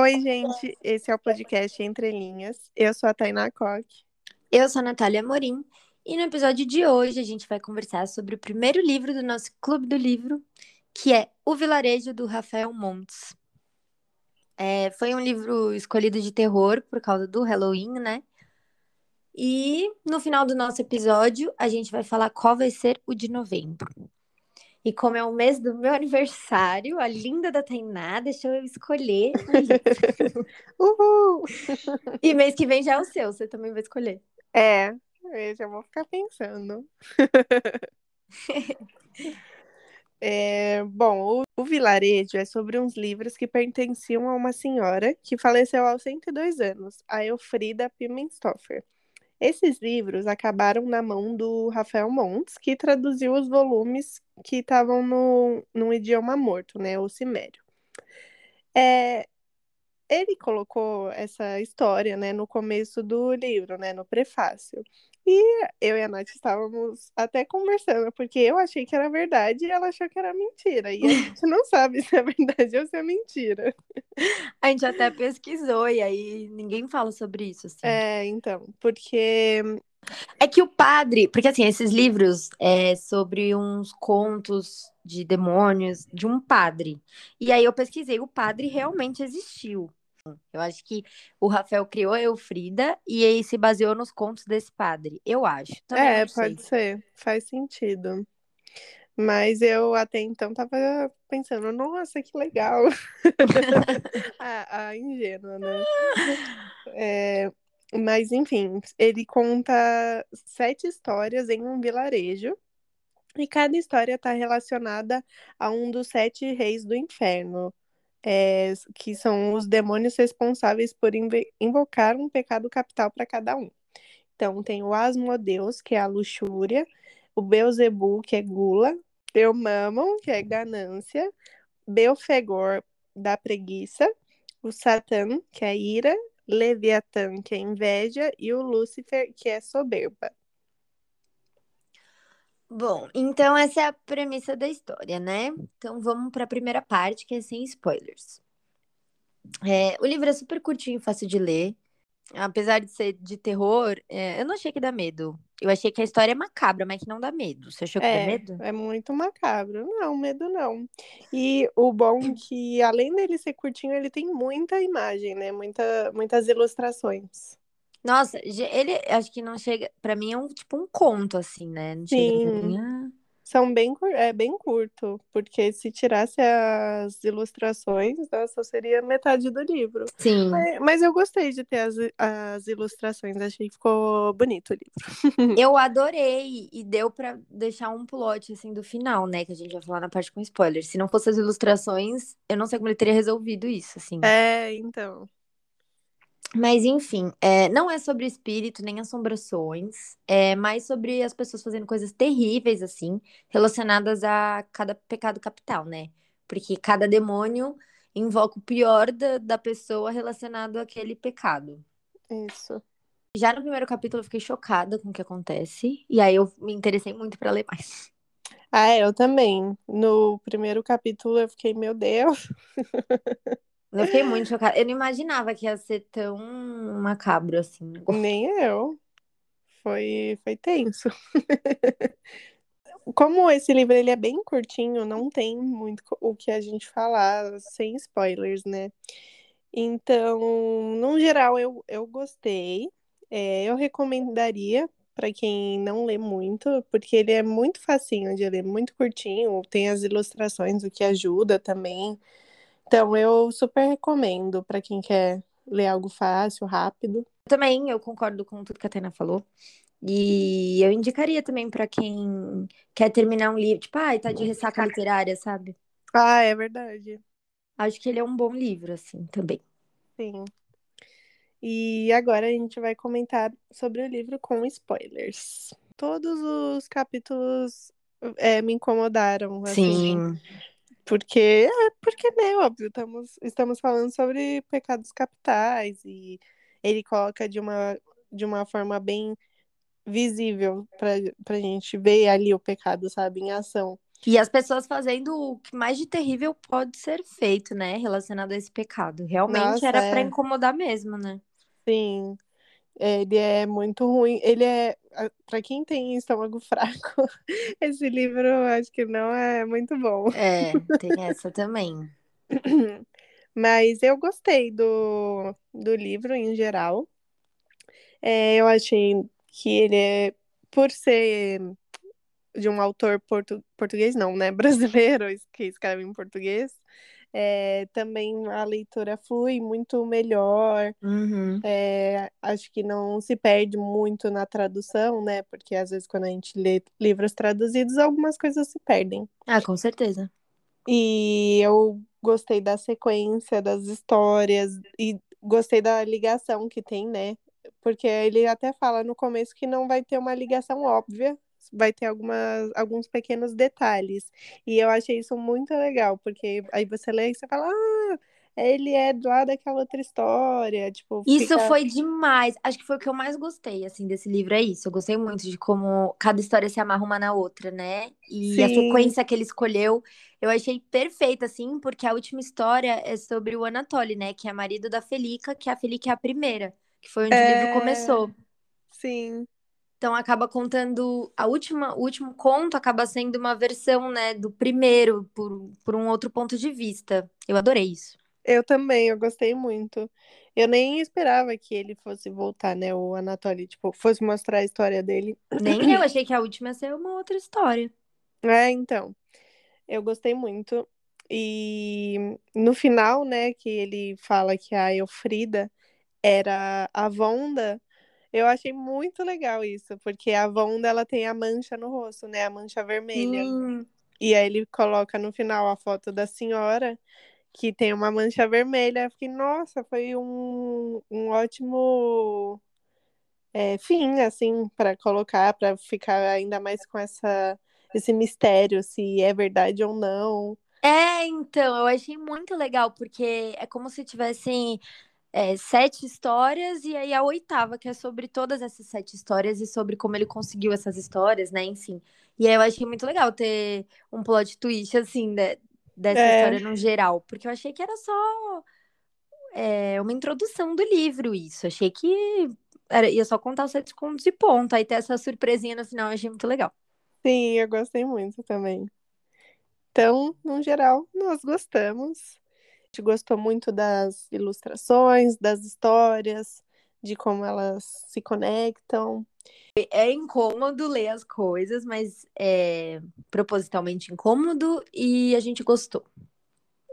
Oi, gente, esse é o podcast Entre Linhas. Eu sou a Tainá Coque. Eu sou a Natália Morim e no episódio de hoje a gente vai conversar sobre o primeiro livro do nosso Clube do Livro, que é O Vilarejo do Rafael Montes. É, foi um livro escolhido de terror por causa do Halloween, né? E no final do nosso episódio a gente vai falar qual vai ser o de novembro. E como é o mês do meu aniversário, a linda da Tainá deixou eu escolher. Uhul! E mês que vem já é o seu, você também vai escolher. É, eu já vou ficar pensando. É, bom, o, o Vilarejo é sobre uns livros que pertenciam a uma senhora que faleceu aos 102 anos, a Elfrida Pimenstoffer. Esses livros acabaram na mão do Rafael Montes, que traduziu os volumes que estavam no, no idioma morto, né, o cimério. É, ele colocou essa história, né, no começo do livro, né, no prefácio. E eu e a Nath estávamos até conversando, porque eu achei que era verdade e ela achou que era mentira. E a gente não sabe se é verdade ou se é mentira. A gente até pesquisou e aí ninguém fala sobre isso, assim. É, então, porque É que o padre, porque assim, esses livros é sobre uns contos de demônios de um padre. E aí eu pesquisei, o padre realmente existiu. Eu acho que o Rafael criou a Eufrida e aí se baseou nos contos desse padre. Eu acho. Também é, pode ser, faz sentido. Mas eu até então tava pensando, nossa, que legal. a, a ingênua, né? É, mas enfim, ele conta sete histórias em um vilarejo. E cada história está relacionada a um dos sete reis do inferno, é, que são os demônios responsáveis por invocar um pecado capital para cada um. Então, tem o Asmodeus, que é a luxúria, o Beelzebub, que é gula, Mammon, que é ganância, Belfegor, da preguiça, o Satã, que é ira, Leviatã, que é inveja, e o Lúcifer, que é soberba. Bom, então essa é a premissa da história, né? Então vamos para a primeira parte, que é sem spoilers. É, o livro é super curtinho fácil de ler. Apesar de ser de terror, é, eu não achei que dá medo. Eu achei que a história é macabra, mas que não dá medo. Você achou que dá É, medo? é muito macabro. Não, medo não. E o bom é que, além dele ser curtinho, ele tem muita imagem, né? Muita, muitas ilustrações. Nossa, ele acho que não chega. Pra mim é um tipo um conto, assim, né? Não Sim. a- São bem, é bem curto, porque se tirasse as ilustrações, nossa, seria metade do livro. Sim. Mas, mas eu gostei de ter as, as ilustrações, achei que ficou bonito o livro. Eu adorei e deu pra deixar um plot assim do final, né? Que a gente vai falar na parte com spoilers. Se não fosse as ilustrações, eu não sei como ele teria resolvido isso, assim. É, então. Mas enfim, é, não é sobre espírito nem assombrações, é mais sobre as pessoas fazendo coisas terríveis, assim, relacionadas a cada pecado capital, né? Porque cada demônio invoca o pior da, da pessoa relacionado àquele pecado. Isso. Já no primeiro capítulo eu fiquei chocada com o que acontece, e aí eu me interessei muito pra ler mais. Ah, é, eu também. No primeiro capítulo eu fiquei, meu Deus. Eu fiquei muito chocada. Eu não imaginava que ia ser tão macabro assim. Nem eu. Foi, foi tenso. Como esse livro ele é bem curtinho, não tem muito o que a gente falar sem spoilers, né? Então, no geral, eu, eu gostei. É, eu recomendaria para quem não lê muito, porque ele é muito facinho de ler, muito curtinho, tem as ilustrações, o que ajuda também. Então, eu super recomendo para quem quer ler algo fácil, rápido. Também eu concordo com tudo que a Tainá falou. E eu indicaria também pra quem quer terminar um livro, tipo, ai, tá de ressaca literária, sabe? Ah, é verdade. Acho que ele é um bom livro, assim, também. Sim. E agora a gente vai comentar sobre o livro com spoilers. Todos os capítulos é, me incomodaram, assim, Sim. Porque, é, porque, né, óbvio, estamos, estamos falando sobre pecados capitais e ele coloca de uma, de uma forma bem visível pra, pra gente ver ali o pecado, sabe, em ação. E as pessoas fazendo o que mais de terrível pode ser feito, né? Relacionado a esse pecado. Realmente Nossa, era é. para incomodar mesmo, né? Sim. Ele é muito ruim. Ele é, para quem tem estômago fraco, esse livro acho que não é muito bom. É, tem essa também. Mas eu gostei do, do livro em geral. É, eu achei que ele é, por ser de um autor portu, português, não, né? Brasileiro, que escreve em português. É, também a leitura flui muito melhor. Uhum. É, acho que não se perde muito na tradução, né? Porque às vezes quando a gente lê livros traduzidos, algumas coisas se perdem. Ah, com certeza. E eu gostei da sequência das histórias e gostei da ligação que tem, né? Porque ele até fala no começo que não vai ter uma ligação óbvia, vai ter algumas, alguns pequenos detalhes. E eu achei isso muito legal, porque aí você lê e você fala, ah, ele é lá daquela outra história, tipo... Isso fica... foi demais. Acho que foi o que eu mais gostei, assim, desse livro, é isso. Eu gostei muito de como cada história se amarra uma na outra, né? E Sim. a sequência que ele escolheu, eu achei perfeita, assim, porque a última história é sobre o Anatoly, né? Que é marido da Felica, que a Felica é a primeira, que foi onde É... o livro começou. Sim. Então acaba contando a última, o último conto acaba sendo uma versão, né, do primeiro por, por um outro ponto de vista. Eu adorei isso. Eu também, eu gostei muito. Eu nem esperava que ele fosse voltar, né, o Anatoly, tipo, fosse mostrar a história dele. Nem eu achei que a última ia ser uma outra história. É, então. Eu gostei muito. E no final, né, que ele fala que a Elfrida era a Vonda, eu achei muito legal isso, porque a Vonda ela tem a mancha no rosto, né, a mancha vermelha. Sim. E aí ele coloca no final a foto da senhora que tem uma mancha vermelha. Eu fiquei, nossa, foi um, um ótimo é, fim, assim, para colocar, para ficar ainda mais com essa, esse mistério, se é verdade ou não. É, então, eu achei muito legal, porque é como se tivessem é, sete histórias, e aí a oitava, que é sobre todas essas sete histórias e sobre como ele conseguiu essas histórias, né, enfim. E aí eu achei muito legal ter um plot twist, assim, de, dessa É. história no geral, porque eu achei que era só é, uma introdução do livro, isso. Achei que era, ia só contar os sete contos e ponto. Aí ter essa surpresinha no final, eu achei muito legal. Sim, eu gostei muito também. Então, no geral, nós gostamos. Gente gostou muito das ilustrações, das histórias, de como elas se conectam. É incômodo ler as coisas, mas é propositalmente incômodo e a gente gostou.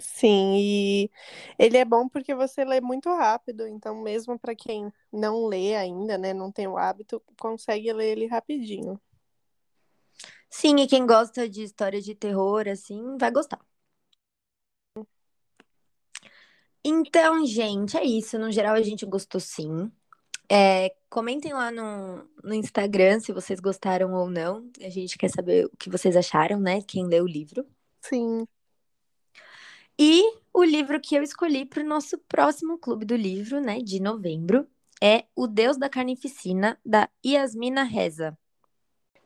Sim, e ele é bom porque você lê muito rápido, então mesmo para quem não lê ainda, né, não tem o hábito, consegue ler ele rapidinho. Sim, e quem gosta de história de terror, assim, vai gostar. Então, gente, é isso. No geral, a gente gostou sim. É, comentem lá no, no Instagram se vocês gostaram ou não. A gente quer saber o que vocês acharam, né? Quem leu o livro. Sim. E o livro que eu escolhi para o nosso próximo clube do livro, né, de novembro, é O Deus da Carnificina, da Yasmina Reza.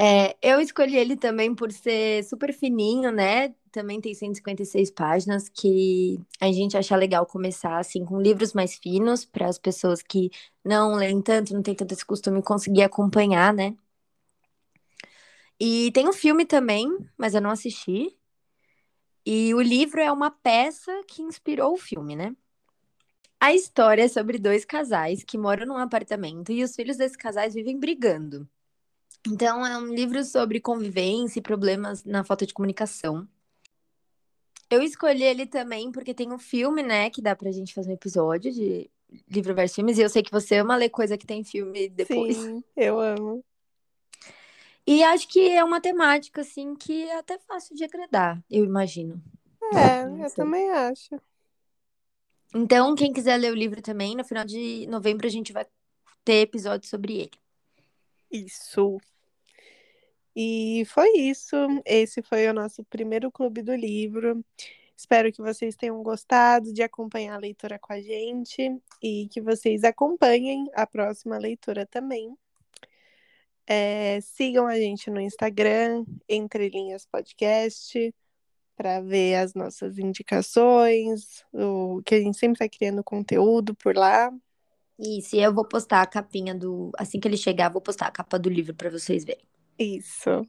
É, eu escolhi ele também por ser super fininho, né? Também tem 156 páginas, que a gente acha legal começar assim com livros mais finos para as pessoas que não leem tanto, não tem tanto esse costume conseguir acompanhar, né? E tem um filme também, mas eu não assisti. E o livro é uma peça que inspirou o filme, né? A história é sobre dois casais que moram num apartamento e os filhos desses casais vivem brigando. Então, é um livro sobre convivência e problemas na falta de comunicação. Eu escolhi ele também porque tem um filme, né, que dá pra gente fazer um episódio de livro versus filmes. E eu sei que você ama ler coisa que tem filme depois. Sim, eu amo. E acho que é uma temática, assim, que é até fácil de agradar, eu imagino. É, eu sei. também acho. Então, quem quiser ler o livro também, no final de novembro a gente vai ter episódio sobre ele. Isso. E foi isso. Esse foi o nosso primeiro clube do livro. Espero que vocês tenham gostado de acompanhar a leitura com a gente e que vocês acompanhem a próxima leitura também. É, sigam a gente no Instagram, Entre Linhas Podcast, para ver as nossas indicações, o que a gente sempre está criando conteúdo por lá. Isso, e eu vou postar a capinha do. Assim que ele chegar, vou postar a capa do livro para vocês verem. Isso.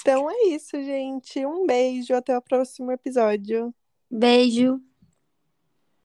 Então é isso, gente. Um beijo, até o próximo episódio. Beijo.